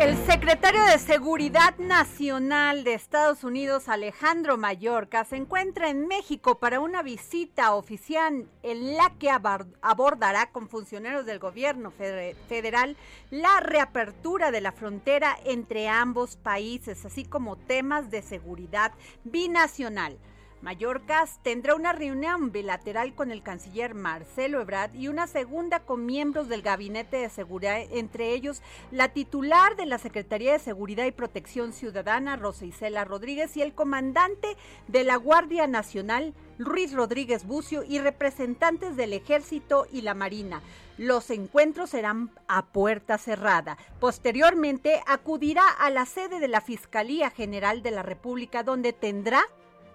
El secretario de Seguridad Nacional de Estados Unidos, Alejandro Mayorkas, se encuentra en México para una visita oficial en la que abordará con funcionarios del gobierno federal la reapertura de la frontera entre ambos países, así como temas de seguridad binacional. Mallorcas tendrá una reunión bilateral con el canciller Marcelo Ebrard y una segunda con miembros del Gabinete de Seguridad, entre ellos la titular de la Secretaría de Seguridad y Protección Ciudadana, Rosa Isela Rodríguez, y el comandante de la Guardia Nacional, Luis Rodríguez Bucio, y representantes del Ejército y la Marina. Los encuentros serán a puerta cerrada. Posteriormente acudirá a la sede de la Fiscalía General de la República, donde tendrá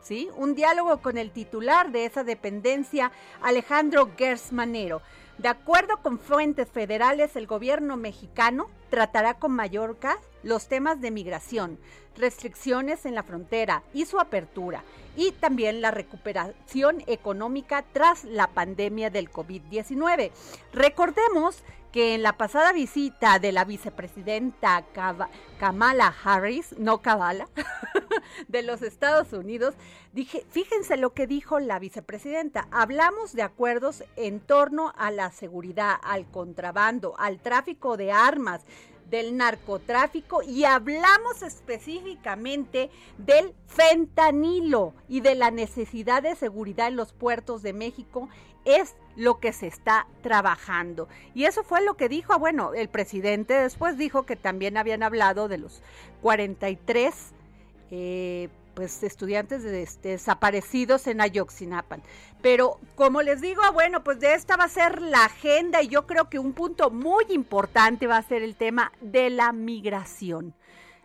Un diálogo con el titular de esa dependencia, Alejandro Gersmanero. De acuerdo con fuentes federales, el gobierno mexicano tratará con Mallorca los temas de migración, restricciones en la frontera y su apertura, y también la recuperación económica tras la pandemia del COVID-19. Recordemos que en la pasada visita de la vicepresidenta Kamala Harris, no Kamala, de los Estados Unidos, dije, fíjense lo que dijo la vicepresidenta, hablamos de acuerdos en torno a la seguridad, al contrabando, al tráfico de armas, del narcotráfico y hablamos específicamente del fentanilo y de la necesidad de seguridad en los puertos de México es lo que se está trabajando. Y eso fue lo que dijo, bueno, el presidente después dijo que también habían hablado de los 43 eh, pues estudiantes desaparecidos en Ayoxinapan. Pero como les digo, bueno, pues de esta va a ser la agenda y yo creo que un punto muy importante va a ser el tema de la migración.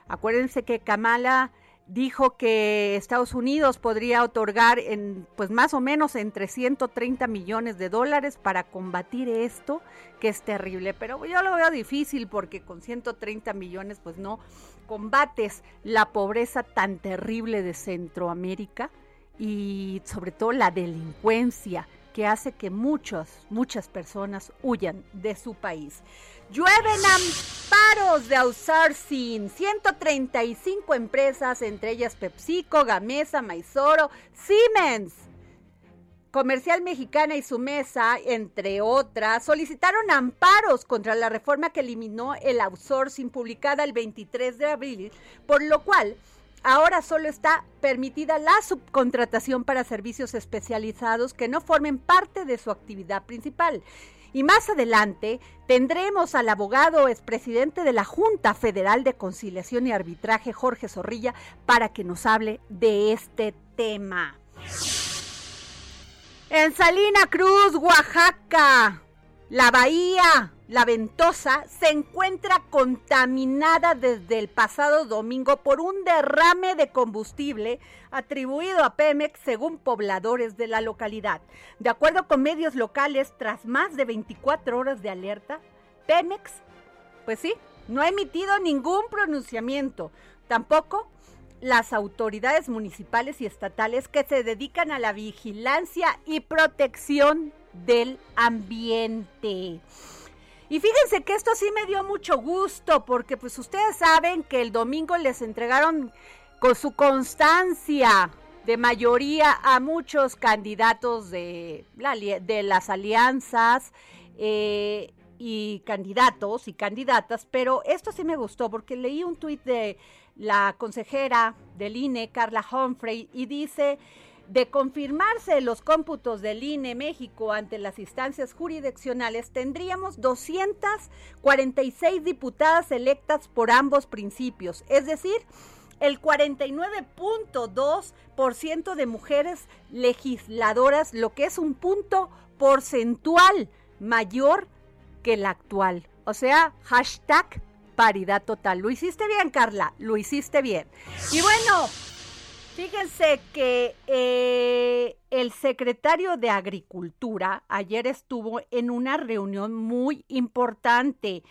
Acuérdense que Kamala dijo que Estados Unidos podría otorgar en pues más o menos entre 130 millones de dólares para combatir esto, que es terrible, pero yo lo veo difícil porque con 130 millones pues no combates la pobreza tan terrible de Centroamérica y sobre todo la delincuencia que hace que muchas, muchas personas huyan de su país. Llueven amparos de outsourcing. 135 empresas, entre ellas PepsiCo, Gamesa, Maizoro, Siemens. Comercial Mexicana y su mesa, entre otras, solicitaron amparos contra la reforma que eliminó el outsourcing publicada el 23 de abril, por lo cual ahora solo está permitida la subcontratación para servicios especializados que no formen parte de su actividad principal. Y más adelante tendremos al abogado expresidente de la Junta Federal de Conciliación y Arbitraje, Jorge Zorrilla, para que nos hable de este tema. En Salina Cruz, Oaxaca, la bahía la Ventosa se encuentra contaminada desde el pasado domingo por un derrame de combustible atribuido a Pemex según pobladores de la localidad. De acuerdo con medios locales, tras más de 24 horas de alerta, Pemex, pues sí, no ha emitido ningún pronunciamiento. Tampoco las autoridades municipales y estatales que se dedican a la vigilancia y protección del ambiente. Y fíjense que esto sí me dio mucho gusto, porque pues ustedes saben que el domingo les entregaron con su constancia de mayoría a muchos candidatos de, de las alianzas eh, y candidatos y candidatas, pero esto sí me gustó porque leí un tuit de la consejera del INE, Carla Humphrey, y dice, de confirmarse los cómputos del INE México ante las instancias jurisdiccionales, tendríamos 246 diputadas electas por ambos principios, es decir, el 49.2% de mujeres legisladoras, lo que es un punto porcentual mayor que el actual. O sea, hashtag paridad total. Lo hiciste bien, Carla, lo hiciste bien. Y bueno, fíjense que eh, el secretario de Agricultura ayer estuvo en una reunión muy importante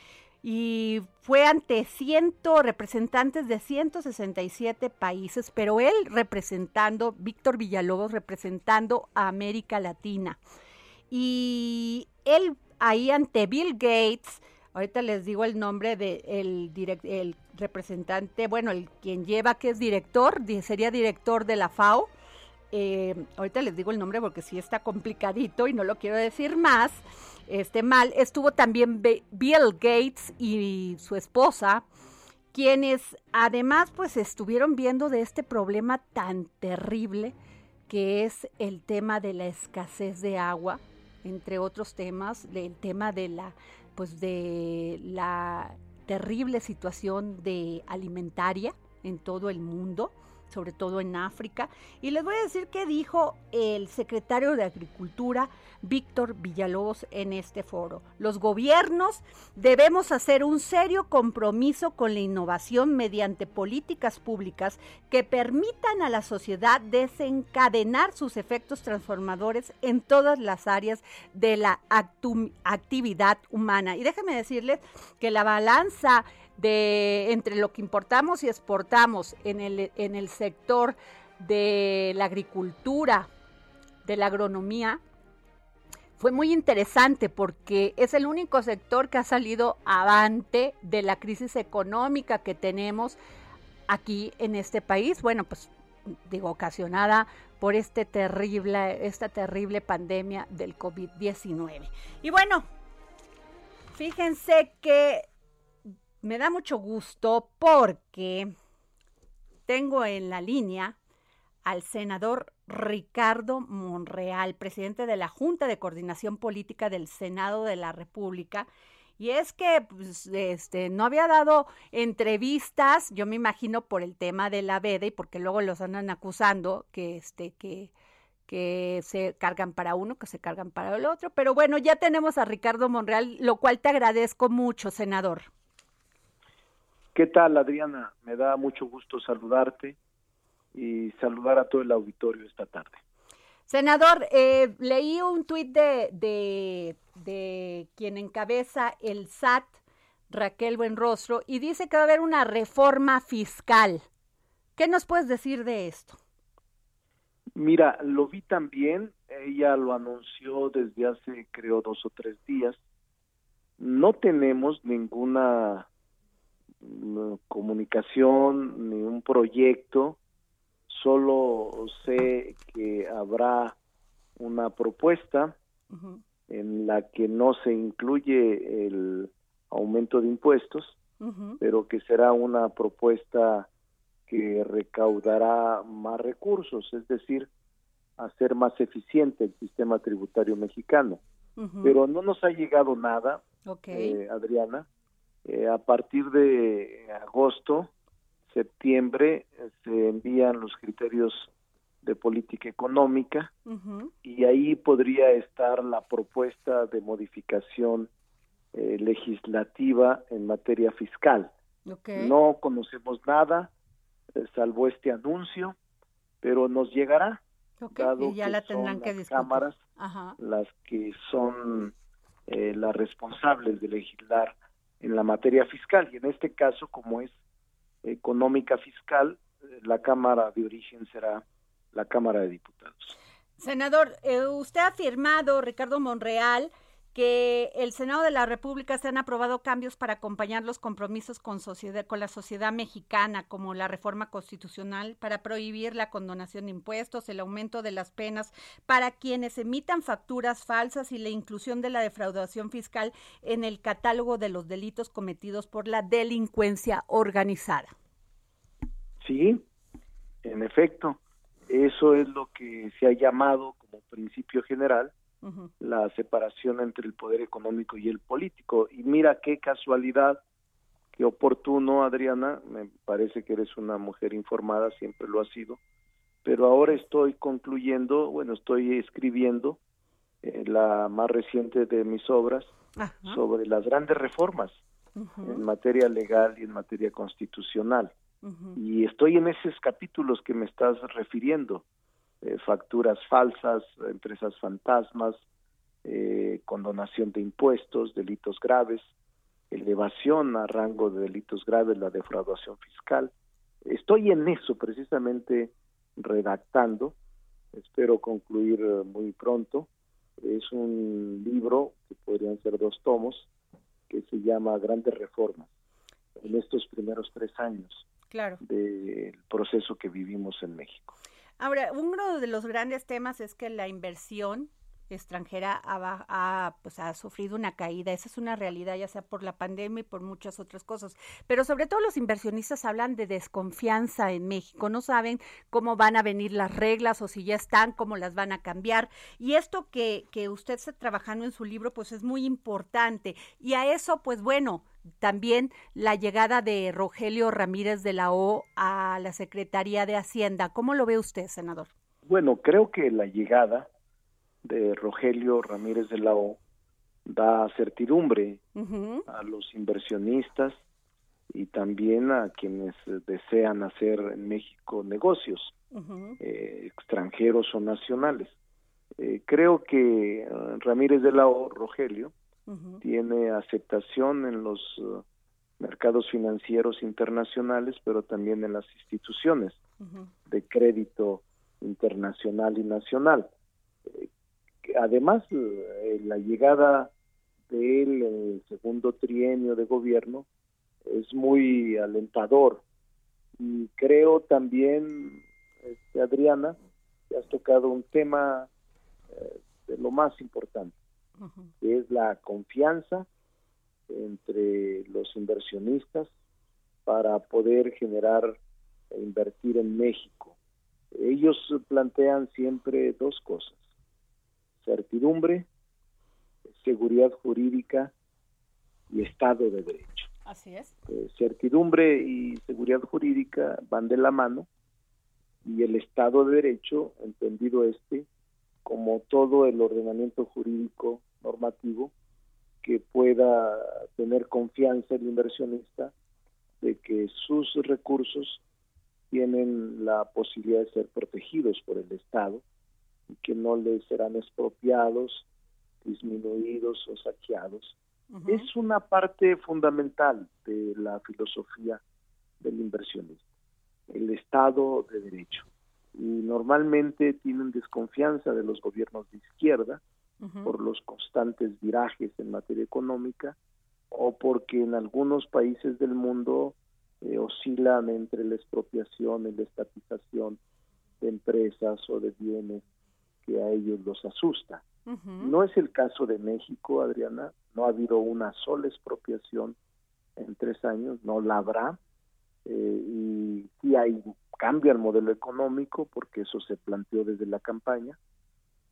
y fue ante ciento representantes de 167 países, pero él representando, Víctor Villalobos representando a América Latina. Y él ahí ante Bill Gates, ahorita les digo el nombre del de el representante, bueno, el quien lleva que es director, sería director de la FAO. Eh, ahorita les digo el nombre porque sí está complicadito y no lo quiero decir más este, mal. Estuvo también Bill Gates y su esposa, quienes además pues estuvieron viendo de este problema tan terrible que es el tema de la escasez de agua, entre otros temas, del tema de la pues de la terrible situación de alimentaria en todo el mundo sobre todo en África. Y les voy a decir qué dijo el secretario de Agricultura, Víctor Villalobos, en este foro. Los gobiernos debemos hacer un serio compromiso con la innovación mediante políticas públicas que permitan a la sociedad desencadenar sus efectos transformadores en todas las áreas de la actividad humana. Y déjenme decirles que la balanza de entre lo que importamos y exportamos en el, en el sector de la agricultura, de la agronomía, fue muy interesante porque es el único sector que ha salido avante de la crisis económica que tenemos aquí en este país. Bueno, pues digo, ocasionada por este terrible, esta terrible pandemia del COVID-19. Y bueno, fíjense que me da mucho gusto porque tengo en la línea al senador Ricardo Monreal, presidente de la Junta de Coordinación Política del Senado de la República. Y es que pues, este, no había dado entrevistas, yo me imagino por el tema de la veda y porque luego los andan acusando que, este, que, que se cargan para uno, que se cargan para el otro. Pero bueno, ya tenemos a Ricardo Monreal, lo cual te agradezco mucho, senador. ¿Qué tal, Adriana? Me da mucho gusto saludarte y saludar a todo el auditorio esta tarde. Senador, eh, leí un tuit de, de, de, quien encabeza el SAT, Raquel Buenrostro, y dice que va a haber una reforma fiscal. ¿Qué nos puedes decir de esto? Mira, lo vi también, ella lo anunció desde hace creo dos o tres días. No tenemos ninguna comunicación ni un proyecto, solo sé que habrá una propuesta en la que no se incluye el aumento de impuestos, pero que será una propuesta que recaudará más recursos, es decir, hacer más eficiente el sistema tributario mexicano. Pero no nos ha llegado nada, eh, Adriana, eh, a partir de agosto, septiembre, se envían los criterios de política económica y ahí podría estar la propuesta de modificación eh, legislativa en materia fiscal. No conocemos nada, eh, salvo este anuncio, pero nos llegará. y ya la tendrán que las cámaras las que son las responsables de legislar en la materia fiscal y en este caso como es económica fiscal la cámara de origen será la cámara de diputados. Senador eh, usted ha afirmado Ricardo Monreal que el Senado de la República se han aprobado cambios para acompañar los compromisos con, sociedad, con la sociedad mexicana, como la reforma constitucional para prohibir la condonación de impuestos, el aumento de las penas para quienes emitan facturas falsas y la inclusión de la defraudación fiscal en el catálogo de los delitos cometidos por la delincuencia organizada. Sí, en efecto, eso es lo que se ha llamado como principio general la separación entre el poder económico y el político. Y mira qué casualidad, qué oportuno, Adriana, me parece que eres una mujer informada, siempre lo has sido, pero ahora estoy concluyendo, bueno, estoy escribiendo eh, la más reciente de mis obras sobre las grandes reformas en materia legal y en materia constitucional. Y estoy en esos capítulos que me estás refiriendo. Eh, facturas falsas, empresas fantasmas, eh, condonación de impuestos, delitos graves, elevación a rango de delitos graves, la defraudación fiscal. Estoy en eso precisamente redactando, espero concluir eh, muy pronto. Es un libro que podrían ser dos tomos que se llama Grandes Reformas en estos primeros tres años claro. del proceso que vivimos en México. Ahora, uno de los grandes temas es que la inversión extranjera ha, pues, ha sufrido una caída. Esa es una realidad, ya sea por la pandemia y por muchas otras cosas. Pero sobre todo los inversionistas hablan de desconfianza en México. No saben cómo van a venir las reglas o si ya están, cómo las van a cambiar. Y esto que, que usted está trabajando en su libro, pues es muy importante. Y a eso, pues bueno, también la llegada de Rogelio Ramírez de la O a la Secretaría de Hacienda. ¿Cómo lo ve usted, senador? Bueno, creo que la llegada de Rogelio Ramírez de la O da certidumbre a los inversionistas y también a quienes desean hacer en México negocios, eh, extranjeros o nacionales. Eh, creo que eh, Ramírez de la O, Rogelio, tiene aceptación en los uh, mercados financieros internacionales, pero también en las instituciones de crédito internacional y nacional. Eh, además, eh, la llegada de él en el segundo trienio de gobierno es muy alentador. Y creo también, este, Adriana, que has tocado un tema eh, de lo más importante es la confianza entre los inversionistas para poder generar e invertir en México. Ellos plantean siempre dos cosas, certidumbre, seguridad jurídica y Estado de Derecho. Así es. Eh, certidumbre y seguridad jurídica van de la mano y el Estado de Derecho, entendido este, como todo el ordenamiento jurídico normativo que pueda tener confianza el inversionista de que sus recursos tienen la posibilidad de ser protegidos por el Estado y que no les serán expropiados, disminuidos o saqueados. Es una parte fundamental de la filosofía del inversionista, el Estado de Derecho. Y normalmente tienen desconfianza de los gobiernos de izquierda, por los constantes virajes en materia económica o porque en algunos países del mundo eh, oscilan entre la expropiación y la estatización de empresas o de bienes que a ellos los asusta. No es el caso de México, Adriana, no ha habido una sola expropiación en tres años, no la habrá, eh, y sí hay cambia el modelo económico porque eso se planteó desde la campaña,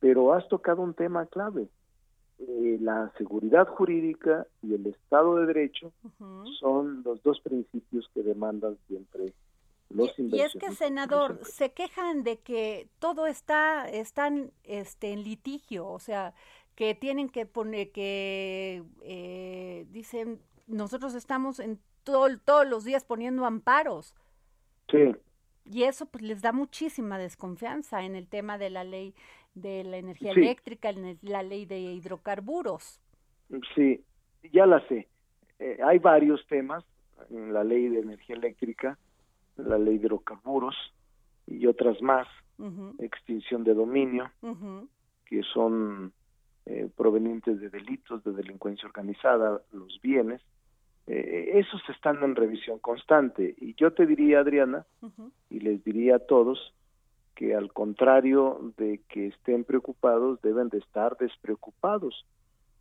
pero has tocado un tema clave. Eh, la seguridad jurídica y el Estado de Derecho son los dos principios que demandan siempre los y, y es que, senador, se quejan de que todo está están este, en litigio, o sea, que tienen que poner, que eh, dicen, nosotros estamos en todo, todos los días poniendo amparos. Sí. Y eso pues les da muchísima desconfianza en el tema de la ley de la energía eléctrica, en la ley de hidrocarburos. Sí, ya la sé. Eh, hay varios temas en la ley de energía eléctrica, la ley de hidrocarburos y otras más, extinción de dominio, que son eh, provenientes de delitos, de delincuencia organizada, los bienes, eh, esos están en revisión constante. Y yo te diría, Adriana, y les diría a todos, que al contrario de que estén preocupados, deben de estar despreocupados,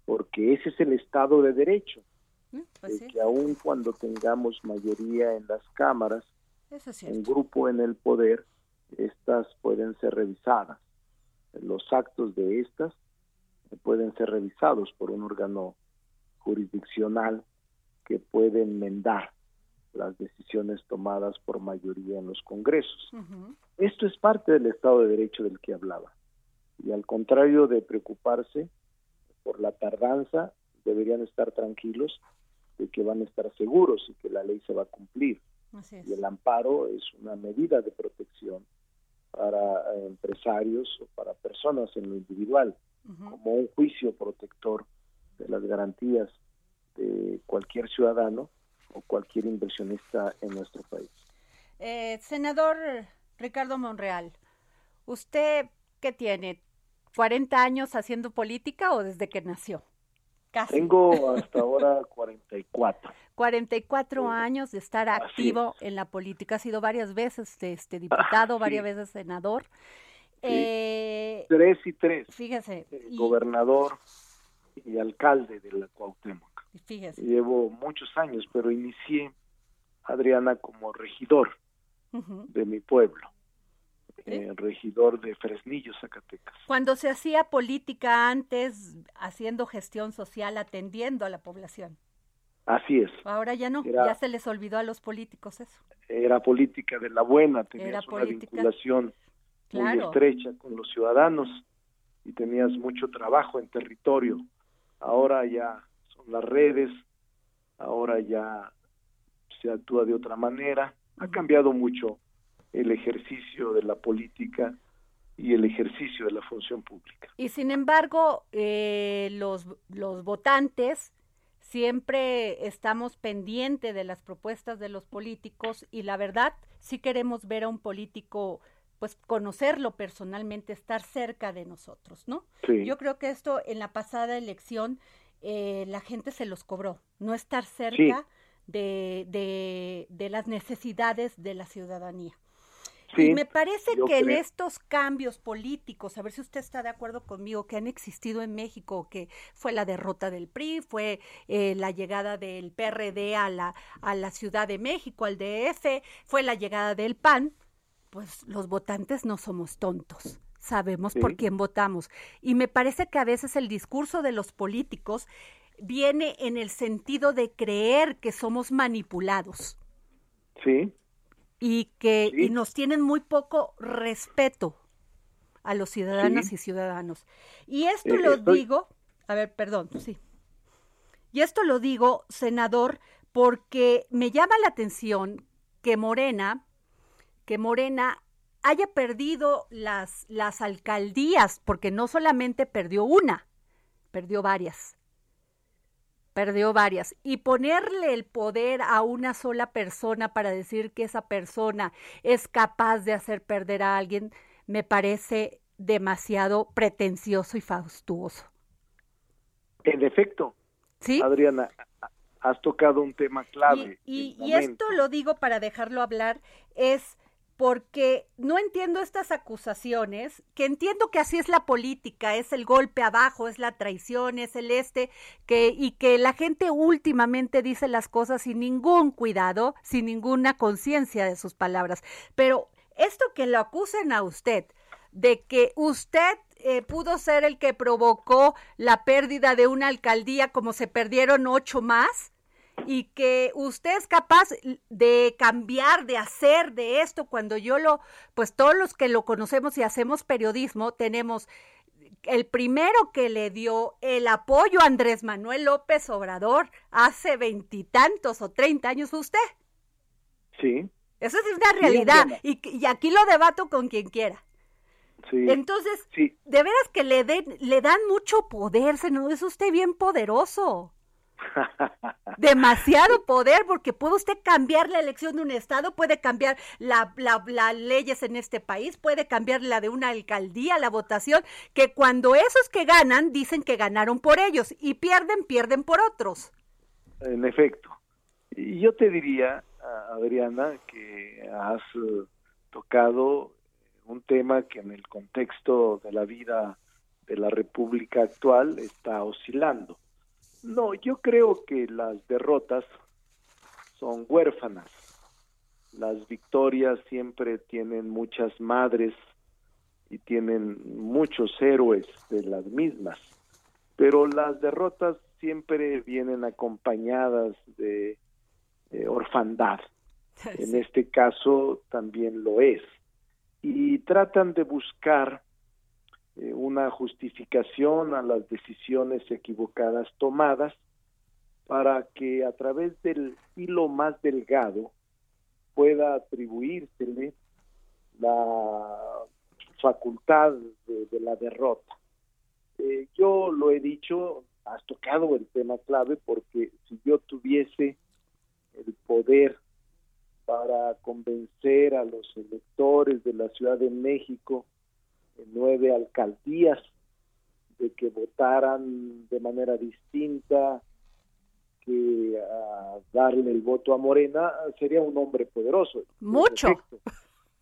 porque ese es el Estado de Derecho. Mm, pues que aun cuando tengamos mayoría en las cámaras, un grupo en el poder, estas pueden ser revisadas. Los actos de estas pueden ser revisados por un órgano jurisdiccional que puede enmendar las decisiones tomadas por mayoría en los congresos. Esto es parte del Estado de Derecho del que hablaba. Y al contrario de preocuparse por la tardanza, deberían estar tranquilos de que van a estar seguros y que la ley se va a cumplir. Y el amparo es una medida de protección para eh, empresarios o para personas en lo individual, como un juicio protector de las garantías de cualquier ciudadano o cualquier inversionista en nuestro país. Eh, senador Ricardo Monreal, ¿usted qué tiene? ¿40 años haciendo política o desde que nació? Tengo hasta ahora 44. 44 años de estar activo en la política. Ha sido varias veces este diputado, varias veces senador. Eh, tres y tres. Fíjese. Eh, gobernador y alcalde de la Cuauhtémoc. Fíjese. Llevo muchos años, pero inicié, Adriana, como regidor de mi pueblo. Eh, regidor de Fresnillo, Zacatecas. Cuando se hacía política antes, haciendo gestión social, atendiendo a la población. Así es. Ahora ya no, ya se les olvidó a los políticos eso. Era política de la buena, tenías una vinculación muy estrecha con los ciudadanos y tenías mucho trabajo en territorio. Ahora ya son las redes, ahora ya se actúa de otra manera. Ha cambiado mucho el ejercicio de la política y el ejercicio de la función pública. Y sin embargo, eh, los, los votantes siempre estamos pendientes de las propuestas de los políticos y la verdad, sí queremos ver a un político pues conocerlo personalmente, estar cerca de nosotros, ¿no? Yo creo que esto en la pasada elección eh, la gente se los cobró, no estar cerca de, de, de, las necesidades de la ciudadanía. Y me parece que en estos cambios políticos, a ver si usted está de acuerdo conmigo, que han existido en México, que fue la derrota del PRI, fue eh, la llegada del PRD a la, a la Ciudad de México, al DF, fue la llegada del PAN, pues los votantes no somos tontos sabemos por quién votamos. Y me parece que a veces el discurso de los políticos viene en el sentido de creer que somos manipulados. Sí y que y nos tienen muy poco respeto a los ciudadanas y ciudadanos. Y esto eh, lo digo, a ver, perdón, sí. Y esto lo digo, senador, porque me llama la atención que Morena, que Morena haya perdido las, las alcaldías, porque no solamente perdió una, perdió varias perdió varias. Y ponerle el poder a una sola persona para decir que esa persona es capaz de hacer perder a alguien, me parece demasiado pretencioso y faustuoso. En efecto, ¿Sí? Adriana, has tocado un tema clave. Y, y esto lo digo para dejarlo hablar, es porque no entiendo estas acusaciones, que entiendo que así es la política, es el golpe abajo, es la traición, es el este, que, y que la gente últimamente dice las cosas sin ningún cuidado, sin ninguna conciencia de sus palabras. Pero esto que lo acusen a usted, de que usted eh, pudo ser el que provocó la pérdida de una alcaldía como se perdieron ocho más, y que usted es capaz de cambiar, de hacer de esto cuando yo lo, pues todos los que lo conocemos y hacemos periodismo, tenemos el primero que le dio el apoyo a Andrés Manuel López Obrador hace veintitantos o treinta años fue usted. Sí. Eso es una realidad y, y, aquí lo debato con quien quiera. Sí. Entonces, de veras que le, den, le dan mucho poder, no es usted bien poderoso. Demasiado poder porque puede usted cambiar la elección de un estado, puede cambiar las la, leyes en este país, puede cambiar la de una alcaldía, la votación, que cuando esos que ganan dicen que ganaron por ellos y pierden, pierden por otros. En efecto. Y yo te diría, Adriana, que has eh, tocado un tema que en el contexto de la vida de la República actual está oscilando. No, yo creo que las derrotas son huérfanas. Las victorias siempre tienen muchas madres y tienen muchos héroes de las mismas, pero las derrotas siempre vienen acompañadas de, orfandad. En este caso también lo es. Y tratan de buscar eh, una justificación a las decisiones equivocadas tomadas para que a través del hilo más delgado pueda atribuírsele la facultad de, la derrota. Eh, yo lo he dicho, has tocado el tema clave porque si yo tuviese el poder para convencer a los electores de la Ciudad de México nueve alcaldías de que votaran de manera distinta que a darle el voto a Morena sería un hombre poderoso. Mucho.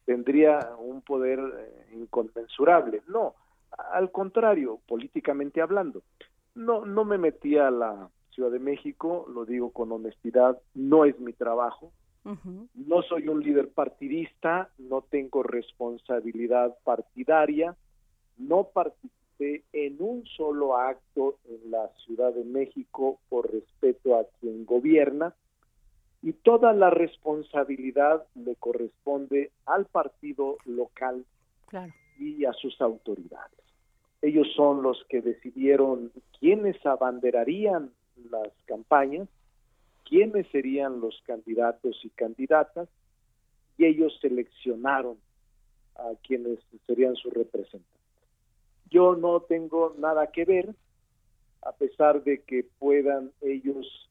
tendría un poder eh, inconmensurable. No, al contrario, políticamente hablando. No, no me metí a la Ciudad de México, lo digo con honestidad, no es mi trabajo. No soy un líder partidista, no tengo responsabilidad partidaria, no participé en un solo acto en la Ciudad de México por respeto a quien gobierna y toda la responsabilidad le corresponde al partido local y a sus autoridades. Ellos son los que decidieron quiénes abanderarían las campañas quiénes serían los candidatos y candidatas y ellos seleccionaron a quienes serían sus representantes. Yo no tengo nada que ver, a pesar de que puedan ellos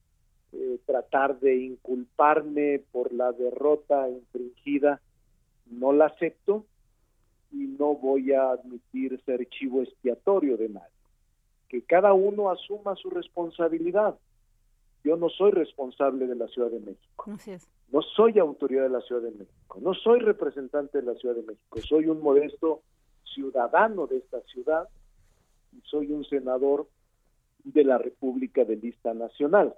eh, tratar de inculparme por la derrota infringida, no la acepto y no voy a admitir ser chivo expiatorio de nadie. Que cada uno asuma su responsabilidad yo no soy responsable de la Ciudad de México. No soy autoridad de la Ciudad de México. No soy representante de la Ciudad de México. Soy un modesto ciudadano de esta ciudad y soy un senador de la República de Lista Nacional.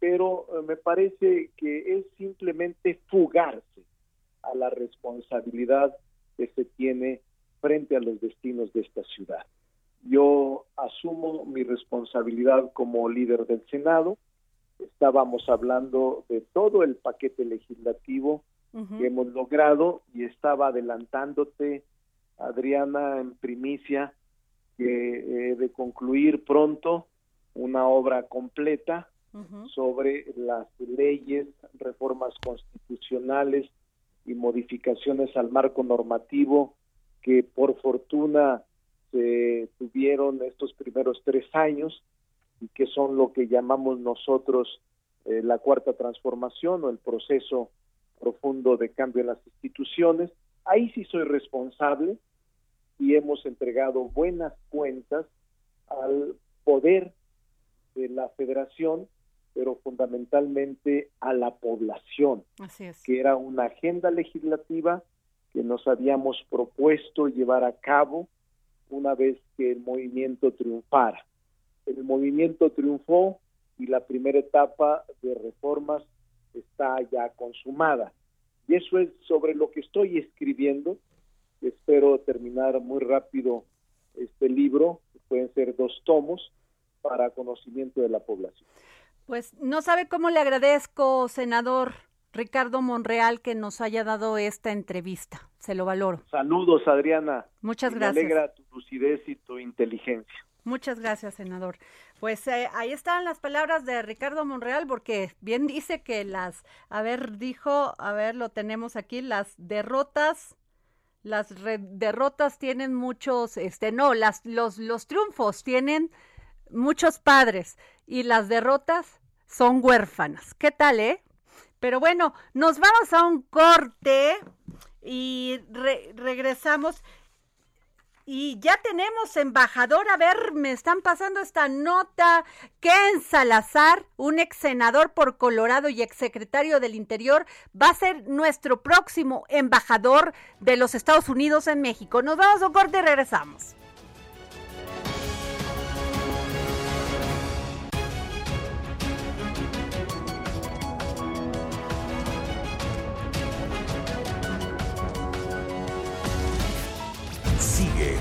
Pero eh, me parece que es simplemente fugarse a la responsabilidad que se tiene frente a los destinos de esta ciudad. Yo asumo mi responsabilidad como líder del Senado, estábamos hablando de todo el paquete legislativo que hemos logrado y estaba adelantándote, Adriana, en primicia, que de concluir pronto una obra completa sobre las leyes, reformas constitucionales y modificaciones al marco normativo que por fortuna se tuvieron estos primeros tres años y que son lo que llamamos nosotros eh, la cuarta transformación o el proceso profundo de cambio en las instituciones. Ahí sí soy responsable y hemos entregado buenas cuentas al poder de la federación, pero fundamentalmente a la población, que era una agenda legislativa que nos habíamos propuesto llevar a cabo una vez que el movimiento triunfara el movimiento triunfó y la primera etapa de reformas está ya consumada. Y eso es sobre lo que estoy escribiendo. Espero terminar muy rápido este libro, pueden ser dos tomos, para conocimiento de la población. Pues no sabe cómo le agradezco, senador Ricardo Monreal, que nos haya dado esta entrevista. Se lo valoro. Saludos, Adriana. Muchas gracias. Me alegra tu lucidez y tu inteligencia. Muchas gracias, senador. Pues eh, ahí están las palabras de Ricardo Monreal, porque bien dice que las, a ver, dijo, a ver, lo tenemos aquí, las derrotas, las derrotas tienen muchos, este, no, las, los, los triunfos tienen muchos padres y las derrotas son huérfanas. ¿Qué tal, eh? Pero bueno, nos vamos a un corte y regresamos. Y ya tenemos embajador, a ver, me están pasando esta nota. Ken Salazar, un ex senador por Colorado y ex secretario del Interior, va a ser nuestro próximo embajador de los Estados Unidos en México. Nos vamos a corte y regresamos.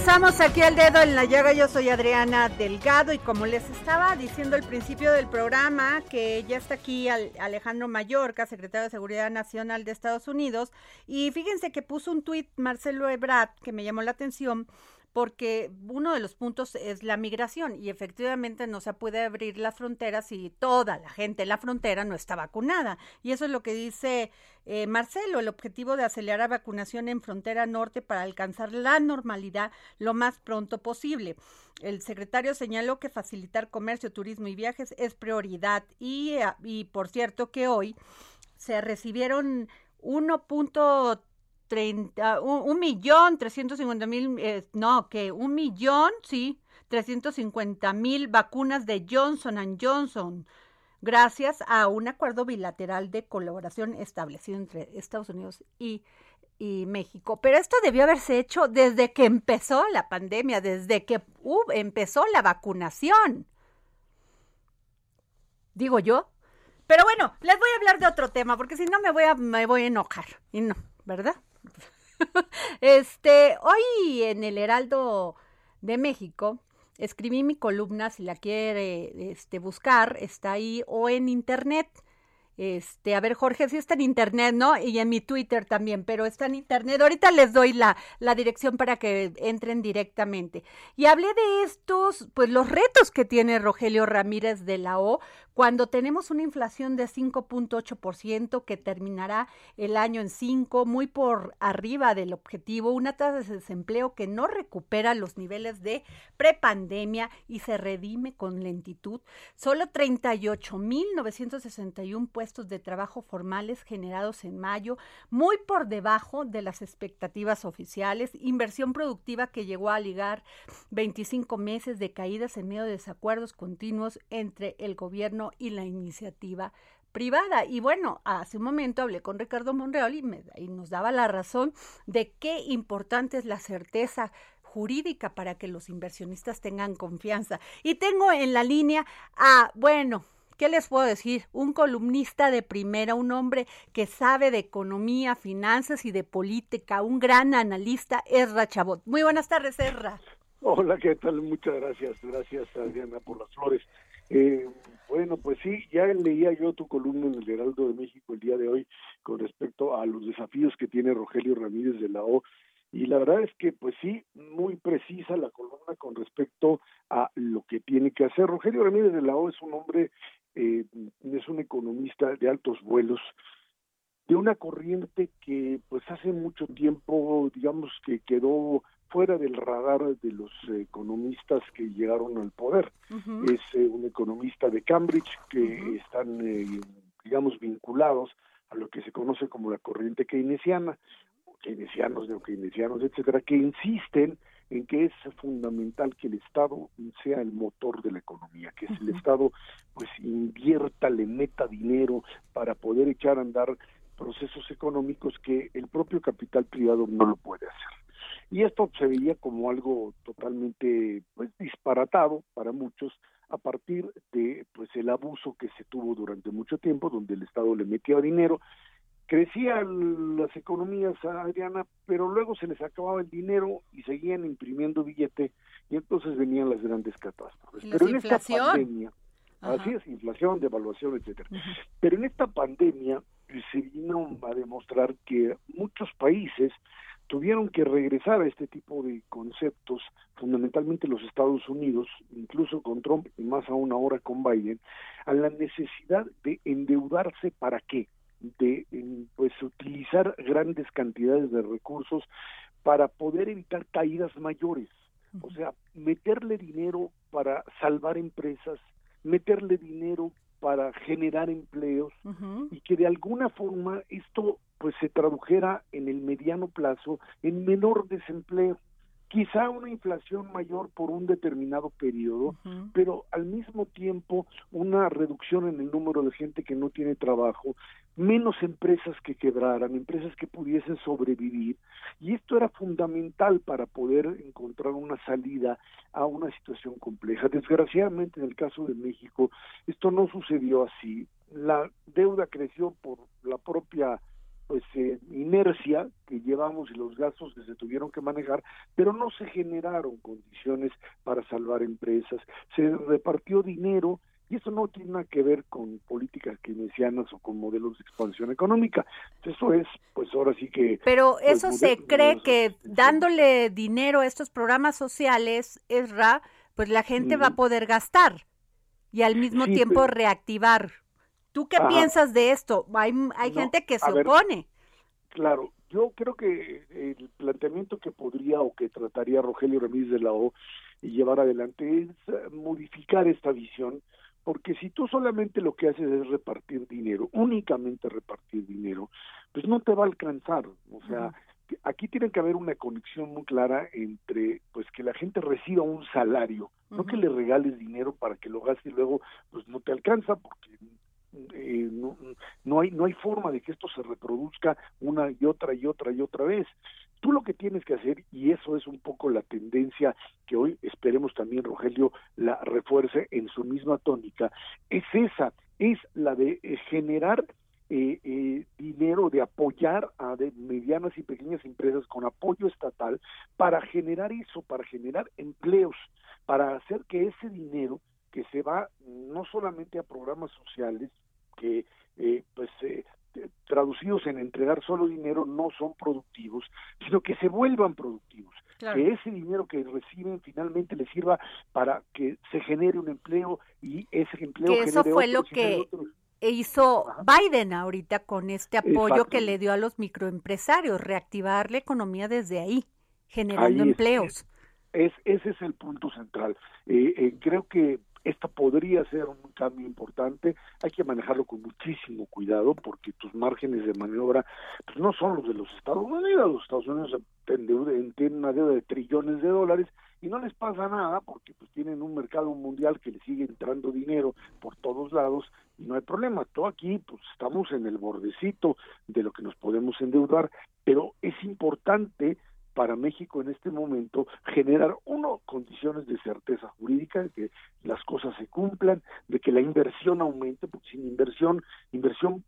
Estamos aquí al dedo en la llaga, yo soy Adriana Delgado y como les estaba diciendo al principio del programa, que ya está aquí Alejandro Mayorca, secretario de Seguridad Nacional de Estados Unidos, y fíjense que puso un tuit Marcelo Ebrard que me llamó la atención porque uno de los puntos es la migración y efectivamente no se puede abrir las fronteras si toda la gente en la frontera no está vacunada. Y eso es lo que dice eh, Marcelo, el objetivo de acelerar la vacunación en frontera norte para alcanzar la normalidad lo más pronto posible. El secretario señaló que facilitar comercio, turismo y viajes es prioridad y, eh, y por cierto que hoy se recibieron 1.3 30, un, millón trescientos cincuenta mil, eh, no, que un millón, sí, trescientos cincuenta mil vacunas de Johnson Johnson, gracias a un acuerdo bilateral de colaboración establecido entre Estados Unidos y, y México. Pero esto debió haberse hecho desde que empezó la pandemia, desde que empezó la vacunación. Digo yo. Pero bueno, les voy a hablar de otro tema, porque si no me voy a, me voy a enojar. Y no, ¿verdad? este, hoy en el Heraldo de México escribí mi columna, si la quiere este, buscar, está ahí o en internet. Este, a ver, Jorge, sí está en internet, ¿no? Y en mi Twitter también, pero está en internet. Ahorita les doy la, la dirección para que entren directamente. Y hablé de estos, pues los retos que tiene Rogelio Ramírez de la O cuando tenemos una inflación de 5.8% que terminará el año en 5, muy por arriba del objetivo, una tasa de desempleo que no recupera los niveles de prepandemia y se redime con lentitud, solo 38.961 puestos de trabajo formales generados en mayo, muy por debajo de las expectativas oficiales, inversión productiva que llegó a ligar 25 meses de caídas en medio de desacuerdos continuos entre el gobierno y la iniciativa privada. Y bueno, hace un momento hablé con Ricardo Monreal y, me, y nos daba la razón de qué importante es la certeza jurídica para que los inversionistas tengan confianza. Y tengo en la línea a, bueno, ¿qué les puedo decir? Un columnista de primera, un hombre que sabe de economía, finanzas y de política, un gran analista, Erra Chabot. Muy buenas tardes, Erra. Hola, ¿qué tal? Muchas gracias. Gracias, Adriana, por las flores. Eh, bueno, pues sí, ya leía yo tu columna en el Heraldo de México el día de hoy con respecto a los desafíos que tiene Rogelio Ramírez de la O y la verdad es que pues sí, muy precisa la columna con respecto a lo que tiene que hacer. Rogelio Ramírez de la O es un hombre, eh, es un economista de altos vuelos, de una corriente que pues hace mucho tiempo, digamos que quedó fuera del radar de los economistas que llegaron al poder. Es eh, un economista de Cambridge que están, eh, digamos, vinculados a lo que se conoce como la corriente keynesiana. keynesianos, neokeynesianos, etcétera, que insisten en que es fundamental que el Estado sea el motor de la economía, que el Estado pues invierta, le meta dinero para poder echar a andar procesos económicos que el propio capital privado no lo puede hacer. Y esto se veía como algo totalmente pues disparatado para muchos a partir de pues el abuso que se tuvo durante mucho tiempo donde el Estado le metía dinero crecían las economías, Adriana, pero luego se les acababa el dinero y seguían imprimiendo billete y entonces venían las grandes catástrofes. Pero en esta pandemia, así es, inflación, devaluación, etcétera. Pero en esta pandemia se vino a demostrar que muchos países tuvieron que regresar a este tipo de conceptos, fundamentalmente los Estados Unidos, incluso con Trump y más aún ahora con Biden, a la necesidad de endeudarse para qué? de pues utilizar grandes cantidades de recursos para poder evitar caídas mayores. O sea, meterle dinero para salvar empresas, meterle dinero para generar empleos y que de alguna forma esto pues se tradujera en el mediano plazo en menor desempleo quizá una inflación mayor por un determinado periodo, pero al mismo tiempo una reducción en el número de gente que no tiene trabajo, menos empresas que quebraran, empresas que pudiesen sobrevivir, y esto era fundamental para poder encontrar una salida a una situación compleja. Desgraciadamente en el caso de México esto no sucedió así. La deuda creció por la propia pues eh, inercia que llevamos y los gastos que se tuvieron que manejar, pero no se generaron condiciones para salvar empresas, se repartió dinero y eso no tiene nada que ver con políticas keynesianas o con modelos de expansión económica. Eso es, pues ahora sí que... Pero pues, eso se cree que dándole dinero a estos programas sociales, Esra, pues la gente va a poder gastar y al mismo tiempo reactivar ¿Tú qué piensas de esto? Hay, hay gente que se opone. Claro, yo creo que el planteamiento que podría o que trataría Rogelio Ramírez de la O y llevar adelante es eh, modificar esta visión, porque si tú solamente lo que haces es repartir dinero, únicamente repartir dinero, pues no te va a alcanzar. O sea, aquí tiene que haber una conexión muy clara entre pues que la gente reciba un salario, no que le regales dinero para que lo gaste y luego pues no te alcanza porque eh, no, no, hay no hay forma de que esto se reproduzca una y otra y otra y otra vez. Tú lo que tienes que hacer, y eso es un poco la tendencia que hoy esperemos también Rogelio la refuerce en su misma tónica, es esa, es la de eh, generar eh, eh, dinero, de apoyar a de medianas y pequeñas empresas con apoyo estatal para generar eso, para generar empleos, para hacer que ese dinero que se va no solamente a programas sociales que eh, pues eh, traducidos en entregar solo dinero no son productivos, sino que se vuelvan productivos. Que ese dinero que reciben finalmente les sirva para que se genere un empleo y ese empleo que eso fue lo que hizo Biden ahorita con este apoyo que le dio a los microempresarios, reactivar la economía desde ahí, generando empleos. Es, ese es el punto central. Eh, eh, creo que esto podría ser un cambio importante, hay que manejarlo con muchísimo cuidado porque tus márgenes de maniobra pues, no son los de los Estados Unidos, los Estados Unidos tienen una deuda de trillones de dólares y no les pasa nada porque pues tienen un mercado mundial que les sigue entrando dinero por todos lados y no hay problema. Todo aquí pues estamos en el bordecito de lo que nos podemos endeudar, pero es importante para México en este momento generar uno condiciones de certeza jurídica de que las cosas se cumplan de que la inversión aumente porque sin inversión inversión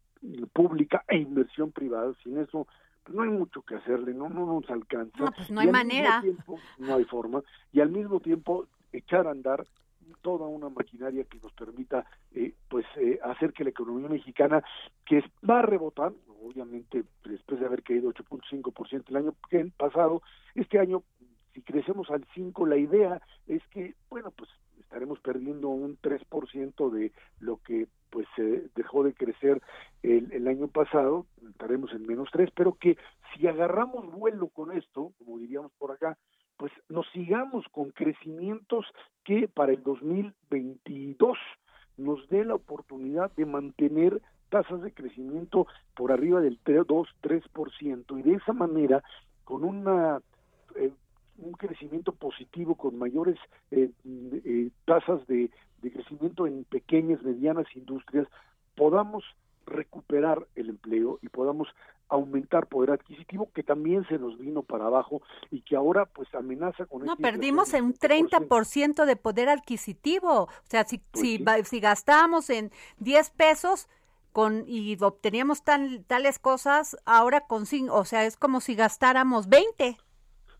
pública e inversión privada sin eso pues no hay mucho que hacerle no no nos alcanza. No, pues no hay manera. no hay forma. Y al mismo tiempo echar a andar toda una maquinaria que nos permita eh, pues eh, hacer que la economía mexicana que va a rebotar obviamente después de haber caído 8.5% el año pasado este año si crecemos al 5 la idea es que bueno pues estaremos perdiendo un 3% de lo que pues se dejó de crecer el, el, año pasado, estaremos en menos 3, pero que si agarramos vuelo con esto, como diríamos por acá, pues nos sigamos con crecimientos que para el 2022 nos dé la oportunidad de mantener tasas de crecimiento por arriba del 2-3%, y de esa manera, con una eh, un crecimiento positivo con mayores eh, eh, tasas de, de, crecimiento en pequeñas, medianas industrias, podamos recuperar el empleo y podamos aumentar poder adquisitivo que también se nos vino para abajo y que ahora pues amenaza con No, perdimos en un 30% de poder adquisitivo. O sea, si, pues si, si gastábamos en 10 pesos con y obteníamos tal, tales cosas, ahora con o sea, es como si gastáramos 20.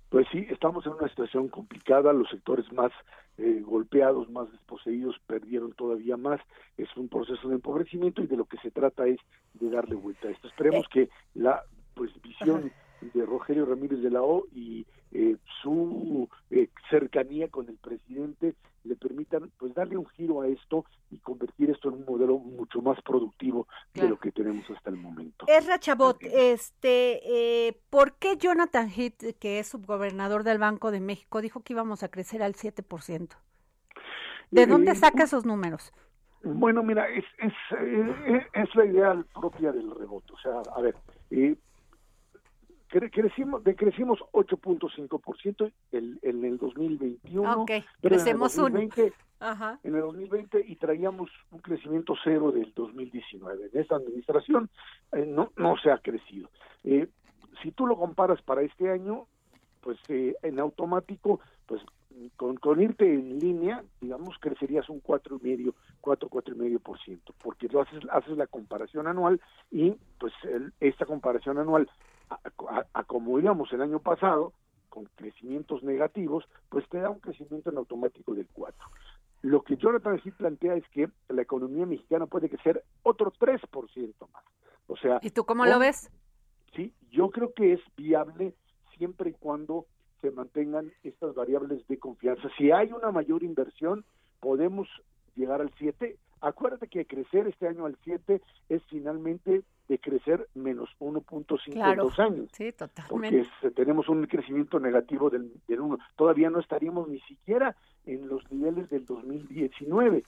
Pues sí, estamos en una situación complicada, los sectores más eh, golpeados, más desposeídos, perdieron todavía más, es un proceso de empobrecimiento y de lo que se trata es de darle vuelta a esto. Esperemos eh. que la pues visión de Rogelio Ramírez de la O y eh, su eh, cercanía con el presidente le permitan pues darle un giro a esto convertir esto en un modelo mucho más productivo de lo que tenemos hasta el momento. Esra Chabot, este, eh, ¿por qué Jonathan Heath, que es subgobernador del Banco de México, dijo que íbamos a crecer al 7%? ¿De dónde saca esos números? Bueno, mira, es, es, es la idea propia del rebote. O sea, a ver, eh, crecimos, decrecimos 8.5% en, en el 2021. Ok, crecemos en el 2020, En el 2020 y traíamos un crecimiento cero del 2019. En esta administración eh, no, no se ha crecido. Eh, si tú lo comparas para este año, pues eh, en automático, pues con, con, irte en línea, digamos, crecerías un cuatro y medio, cuatro, cuatro y medio por ciento, porque lo haces, haces la comparación anual y pues esta comparación anual a, como íbamos el año pasado, con crecimientos negativos, pues te da un crecimiento en automático del 4. Lo que Jonathan sí plantea es que la economía mexicana puede crecer otro 3% más. O sea, ¿Y tú cómo lo ves? Sí, yo creo que es viable siempre y cuando se mantengan estas variables de confianza. Si hay una mayor inversión, podemos llegar al 7. Acuérdate que crecer este año al 7 es finalmente de crecer menos 1.5 en dos años. Sí, totalmente. Porque tenemos un crecimiento negativo del, del 1. Todavía no estaríamos ni siquiera en los niveles del 2019.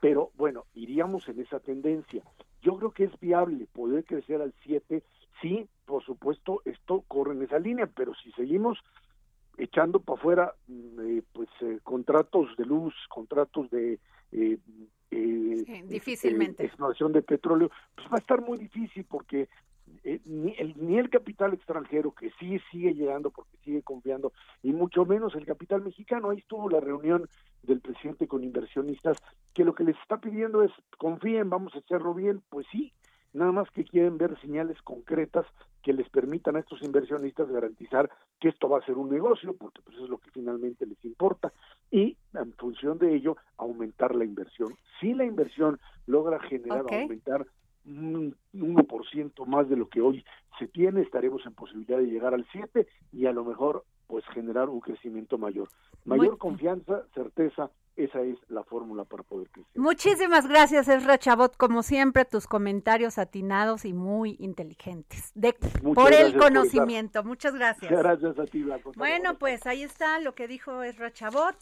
Pero bueno, iríamos en esa tendencia. Yo creo que es viable poder crecer al 7. Sí, por supuesto, esto corre en esa línea, pero si seguimos echando para afuera mm, eh, pues eh, contratos de luz, contratos de eh, eh, difícilmente. exploración de petróleo, pues va a estar muy difícil porque eh, ni, el, ni el capital extranjero, que sí sigue llegando porque sigue confiando, y mucho menos el capital mexicano. Ahí estuvo la reunión del presidente con inversionistas, que lo que les está pidiendo es confíen, vamos a hacerlo bien, pues sí, nada más que quieren ver señales concretas que les permitan a estos inversionistas garantizar que esto va a ser un negocio, porque pues es lo que finalmente les importa, y en función de ello aumentar la inversión. Si la inversión logra generar aumentar un 1% más de lo que hoy se tiene, estaremos en posibilidad de llegar al 7 y a lo mejor pues generar un crecimiento mayor. Mayor confianza, certeza, esa es la fórmula para poder crecer. Muchísimas gracias, Ezra Chabot, como siempre, tus comentarios atinados y muy inteligentes. De, por el conocimiento. Muchas gracias. Gracias a ti, Bueno, pues ahí está lo que dijo Ezra Chabot.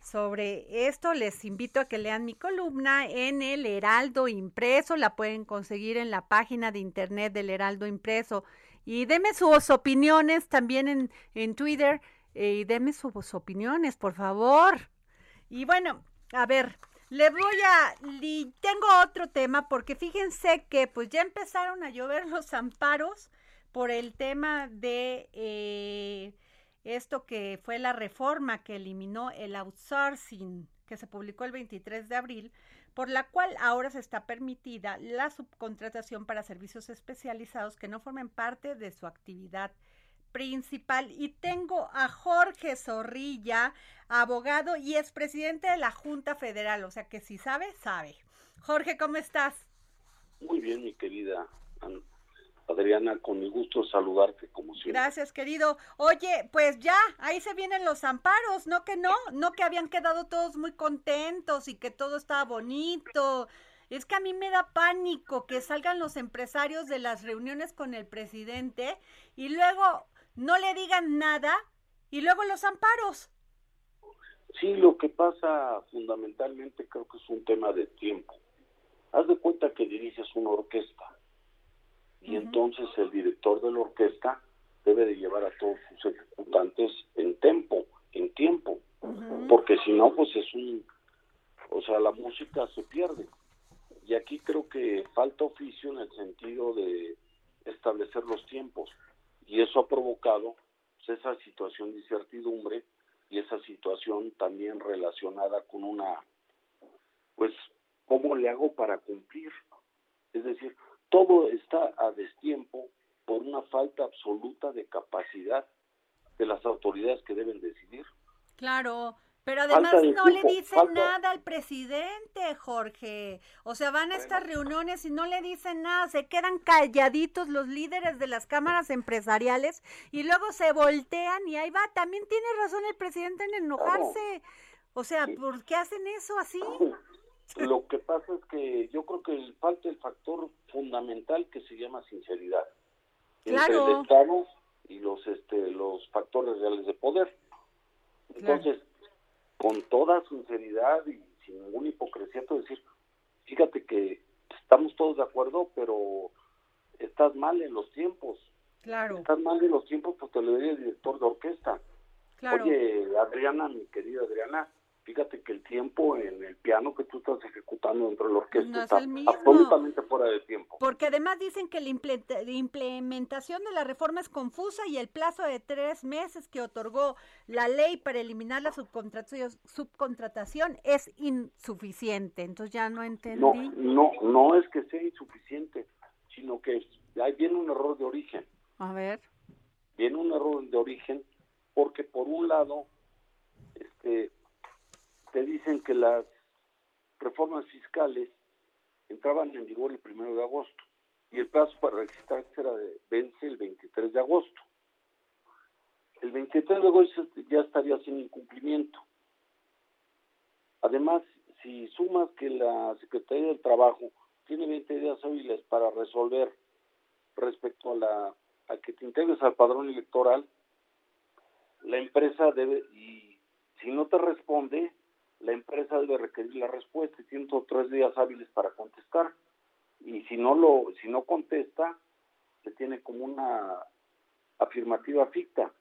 Sobre esto les invito a que lean mi columna en el Heraldo Impreso, la pueden conseguir en la página de internet del Heraldo Impreso y deme sus opiniones también en, en Twitter eh, y deme sus opiniones, por favor. Y bueno, a ver, le voy a, tengo otro tema porque fíjense que pues ya empezaron a llover los amparos por el tema de eh, esto que fue la reforma que eliminó el outsourcing que se publicó el 23 de abril, por la cual ahora se está permitida la subcontratación para servicios especializados que no formen parte de su actividad principal. Y tengo a Jorge Zorrilla, abogado y expresidente de la Junta Federal, o sea que si sabe, sabe. Jorge, ¿cómo estás? Muy bien, mi querida Adriana, con mi gusto saludarte como siempre. Gracias, querido. Oye, pues ya, ahí se vienen los amparos, ¿no que no? No que habían quedado todos muy contentos y que todo estaba bonito. Es que a mí me da pánico que salgan los empresarios de las reuniones con el presidente y luego no le digan nada y luego los amparos. Sí, lo que pasa fundamentalmente creo que es un tema de tiempo. Haz de cuenta que diriges una orquesta y entonces el director de la orquesta debe de llevar a todos sus ejecutantes en tempo, en tiempo, porque si no, pues es un, o sea, la música se pierde. Y aquí creo que falta oficio en el sentido de establecer los tiempos y eso ha provocado pues, esa situación de incertidumbre y esa situación también relacionada con una, pues, ¿cómo le hago para cumplir? Es decir, todo está a destiempo por una falta absoluta de capacidad de las autoridades que deben decidir. Claro, pero además no le dicen nada al presidente, Jorge. O sea, van a estas reuniones y no le dicen nada, se quedan calladitos los líderes de las cámaras empresariales y luego se voltean y ahí va. También tiene razón el presidente en enojarse. O sea, ¿por qué hacen eso así? Lo que pasa es que yo creo que falta el factor fundamental que se llama sinceridad entre el Estado y los este los factores reales de poder. Entonces, con toda sinceridad y sin ninguna hipocresía, te decir, fíjate que estamos todos de acuerdo, pero estás mal en los tiempos. Claro. Estás mal en los tiempos, pues te lo diría el director de orquesta. Claro. Oye, Adriana, mi querida Adriana, fíjate que el tiempo en el piano que tú estás ejecutando dentro de la orquesta está absolutamente fuera de tiempo. Porque además dicen que la implementación de la reforma es confusa y el plazo de tres meses que otorgó la ley para eliminar la subcontratación, es insuficiente. Entonces ya no entendí. No, no, no es que sea insuficiente, sino que ahí viene un error de origen. A ver. Viene un error de origen porque por un lado, este, te dicen que las reformas fiscales entraban en vigor el primero de agosto y el plazo para registrarse era de, vence el 23 de agosto. El 23 de agosto ya estaría sin incumplimiento. Además, si sumas que la Secretaría del Trabajo tiene 20 días hábiles para resolver respecto a la a que te integres al padrón electoral, la empresa debe, y si no te responde, la empresa debe requerir la respuesta y tiene tres días hábiles para contestar. Y si no lo, si no contesta, se tiene como una afirmativa ficta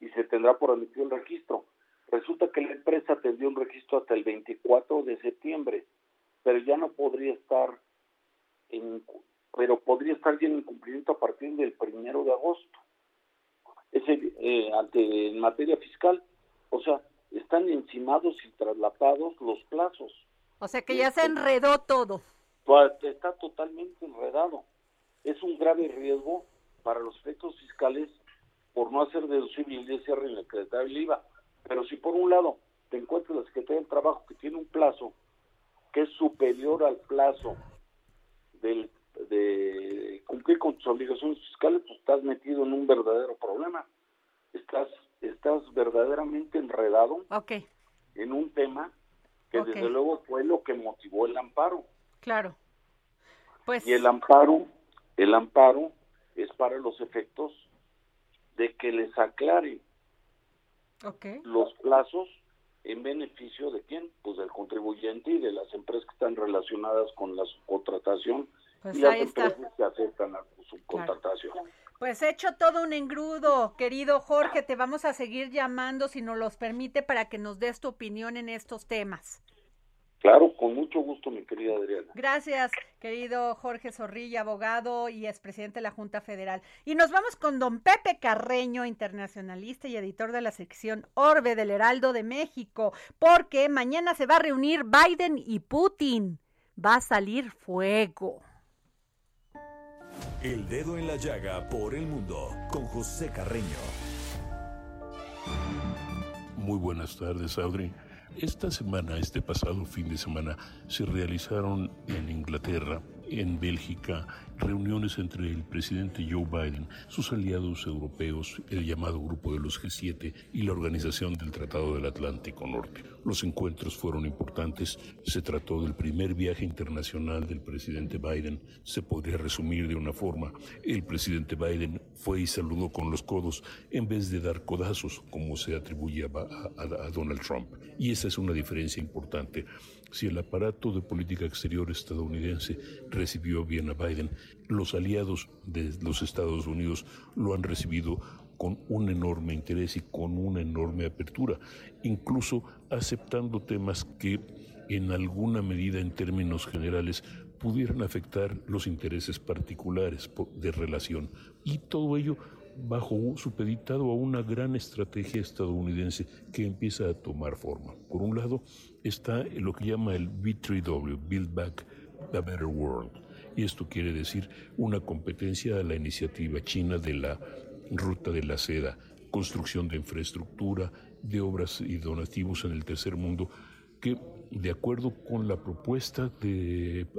y se tendrá por admitido el registro. Resulta que la empresa tendría un registro hasta el 24 de septiembre, pero ya no podría estar en, pero podría estar ya en cumplimiento a partir del primero de agosto. Ese, eh, ante en materia fiscal, o sea, están encimados y traslapados los plazos. O sea que ya se enredó todo. Pues, está totalmente enredado. Es un grave riesgo para los efectos fiscales por no hacer deducible el ISR en el creditable el IVA. Pero si por un lado te encuentras la Secretaría del Trabajo que tiene un plazo que es superior al plazo del, de cumplir con tus obligaciones fiscales, pues estás metido en un verdadero problema. Estás estás verdaderamente enredado en un tema que desde luego fue lo que motivó el amparo. Claro. Pues... Y el amparo, el amparo es para los efectos de que les aclare los plazos en beneficio de quién? Pues del contribuyente y de las empresas que están relacionadas con la subcontratación pues y las empresas que aceptan la subcontratación. Pues he hecho todo un engrudo, querido Jorge, te vamos a seguir llamando si nos los permite para que nos des tu opinión en estos temas. Claro, con mucho gusto, mi querida Adriana. Gracias, querido Jorge Zorrilla, abogado y expresidente de la Junta Federal. Y nos vamos con don Pepe Carreño, internacionalista y editor de la sección Orbe del Heraldo de México, porque mañana se va a reunir Biden y Putin. Va a salir fuego. El dedo en la llaga por el mundo con José Carreño. Muy buenas tardes, Audrey. Esta semana, este pasado fin de semana, se realizaron en Inglaterra en Bélgica reuniones entre el presidente Joe Biden, sus aliados europeos, el llamado Grupo de los G7 y la Organización del Tratado del Atlántico Norte. Los encuentros fueron importantes. Se trató del primer viaje internacional del presidente Biden. Se podría resumir de una forma. El presidente Biden fue y saludó con los codos en vez de dar codazos como se atribuye a, a Donald Trump. Y esa es una diferencia importante. Si el aparato de política exterior estadounidense recibió bien a Biden, los aliados de los Estados Unidos lo han recibido con un enorme interés y con una enorme apertura, incluso aceptando temas que en alguna medida en términos generales pudieran afectar los intereses particulares de relación. Y todo ello bajo supeditado a una gran estrategia estadounidense que empieza a tomar forma. Por un lado está lo que llama el B3W, Build Back a Better World, y esto quiere decir una competencia a la iniciativa china de la Ruta de la Seda, construcción de infraestructura, de obras y donativos en el tercer mundo, que de acuerdo con la propuesta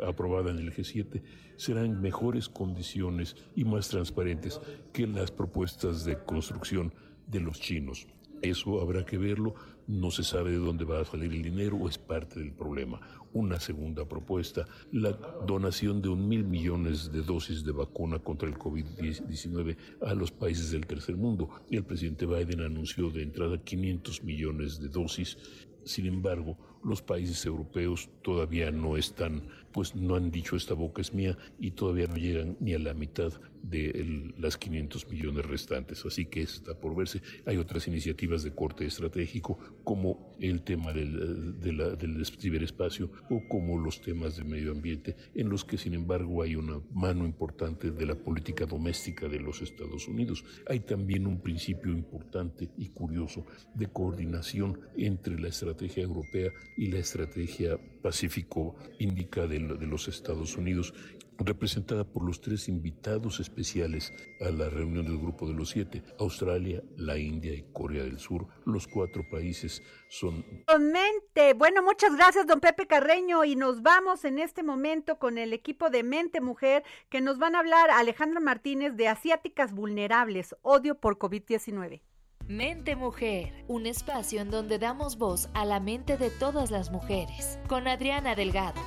aprobada en el G7, serán mejores condiciones y más transparentes que las propuestas de construcción de los chinos. Eso habrá que verlo, no se sabe de dónde va a salir el dinero o es parte del problema. Una segunda propuesta, la donación de un mil millones de dosis de vacuna contra el COVID-19 a los países del tercer mundo. El presidente Biden anunció de entrada 500 millones de dosis. Sin embargo, los países europeos todavía no están, pues no han dicho esta boca es mía y todavía no llegan ni a la mitad de las 500 millones restantes. Así que está por verse. Hay otras iniciativas de corte estratégico como el tema del, del ciberespacio o como los temas de medio ambiente en los que sin embargo hay una mano importante de la política doméstica de los Estados Unidos. Hay también un principio importante y curioso de coordinación entre la estrategia europea y la estrategia De, los Estados Unidos, representada por los tres invitados especiales a la reunión del Grupo de los Siete, Australia, la India y Corea del Sur. Los cuatro países son... Mente. Bueno, muchas gracias, don Pepe Carreño, y nos vamos en este momento con el equipo de Mente Mujer, que nos van a hablar Alejandra Martínez de Asiáticas Vulnerables, odio por COVID-19. Mente Mujer, un espacio en donde damos voz a la mente de todas las mujeres, con Adriana Delgado.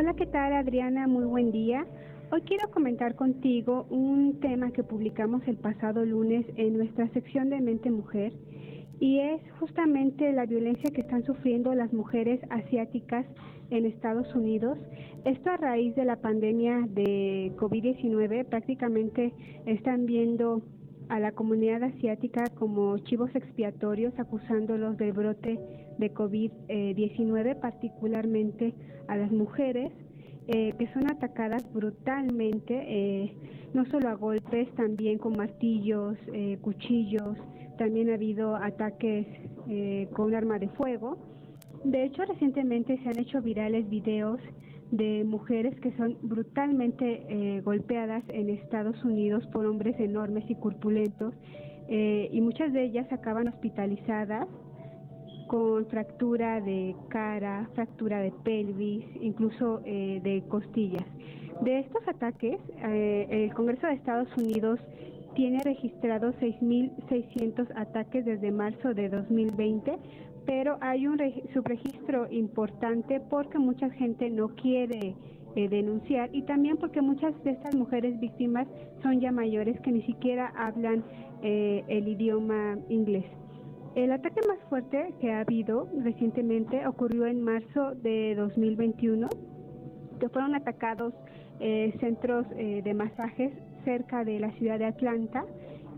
Hola, ¿qué tal Adriana? Muy buen día. Hoy quiero comentar contigo un tema que publicamos el pasado lunes en nuestra sección de Mente Mujer y es justamente la violencia que están sufriendo las mujeres asiáticas en Estados Unidos. Esto a raíz de la pandemia de COVID-19, prácticamente están viendo a la comunidad asiática como chivos expiatorios, acusándolos del brote de COVID-19, particularmente a las mujeres, eh, que son atacadas brutalmente, eh, no solo a golpes, también con martillos, eh, cuchillos, también ha habido ataques con arma de fuego. De hecho, recientemente se han hecho virales videos de mujeres que son brutalmente eh, golpeadas en Estados Unidos por hombres enormes y corpulentos eh, y muchas de ellas acaban hospitalizadas con fractura de cara, fractura de pelvis, incluso eh, de costillas. De estos ataques, el Congreso de Estados Unidos tiene registrados 6.600 ataques desde marzo de 2020, pero hay un subregistro importante porque mucha gente no quiere eh, denunciar y también porque muchas de estas mujeres víctimas son ya mayores que ni siquiera hablan eh, el idioma inglés. El ataque más fuerte que ha habido recientemente ocurrió en marzo de 2021, que fueron atacados eh, centros de masajes cerca de la ciudad de Atlanta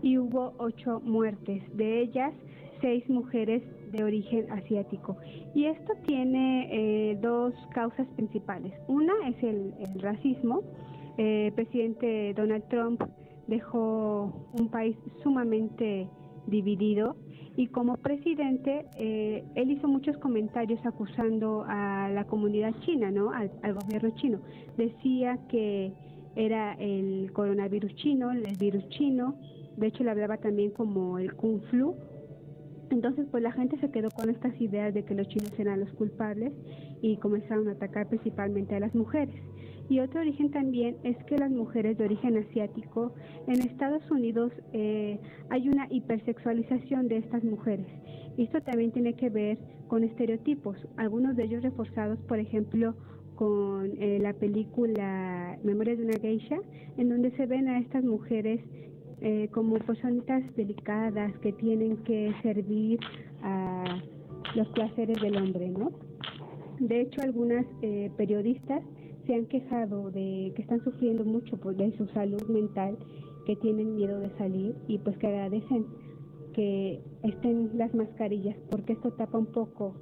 y hubo ocho muertes, de ellas seis mujeres de origen asiático. Y esto tiene eh, dos causas principales. Una es el, racismo. Eh, el presidente Donald Trump dejó un país sumamente dividido y como presidente eh, él hizo muchos comentarios acusando a la comunidad china, ¿no? Al, gobierno chino. Decía que era el coronavirus chino, el virus chino. De hecho, le hablaba también como el kung flu Entonces, pues la gente se quedó con estas ideas de que los chinos eran los culpables y comenzaron a atacar principalmente a las mujeres. Y otro origen también es que las mujeres de origen asiático en Estados Unidos eh, hay una hipersexualización de estas mujeres. Esto también tiene que ver con estereotipos, algunos de ellos reforzados, por ejemplo, con eh, la película Memorias de una geisha, en donde se ven a estas mujeres eh, como personitas delicadas que tienen que servir a los placeres del hombre, ¿no? De hecho, algunas eh, periodistas se han quejado de que están sufriendo mucho por, de su salud mental, que tienen miedo de salir y pues que agradecen que estén las mascarillas porque esto tapa un poco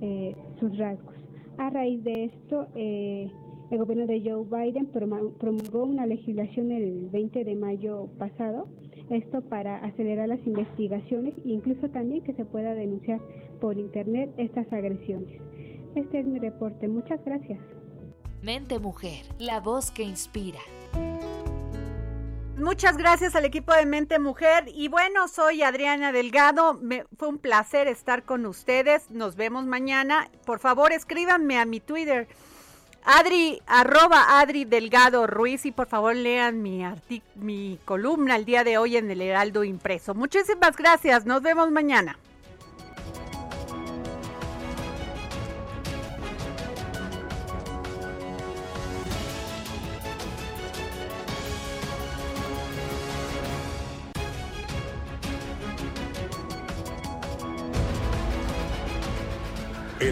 eh, sus rasgos. A raíz de esto, eh, el gobierno de Joe Biden promulgó una legislación el 20 de mayo pasado, esto para acelerar las investigaciones e incluso también que se pueda denunciar por Internet estas agresiones. Este es mi reporte. Muchas gracias. Mente Mujer, la voz que inspira. Muchas gracias al equipo de Mente Mujer. Y bueno, soy Adriana Delgado. Me, fue un placer estar con ustedes. Nos vemos mañana. Por favor, escríbanme a mi Twitter Adri, arroba Adri Delgado Ruiz y por favor lean mi, mi columna el día de hoy en el Heraldo Impreso. Muchísimas gracias, nos vemos mañana.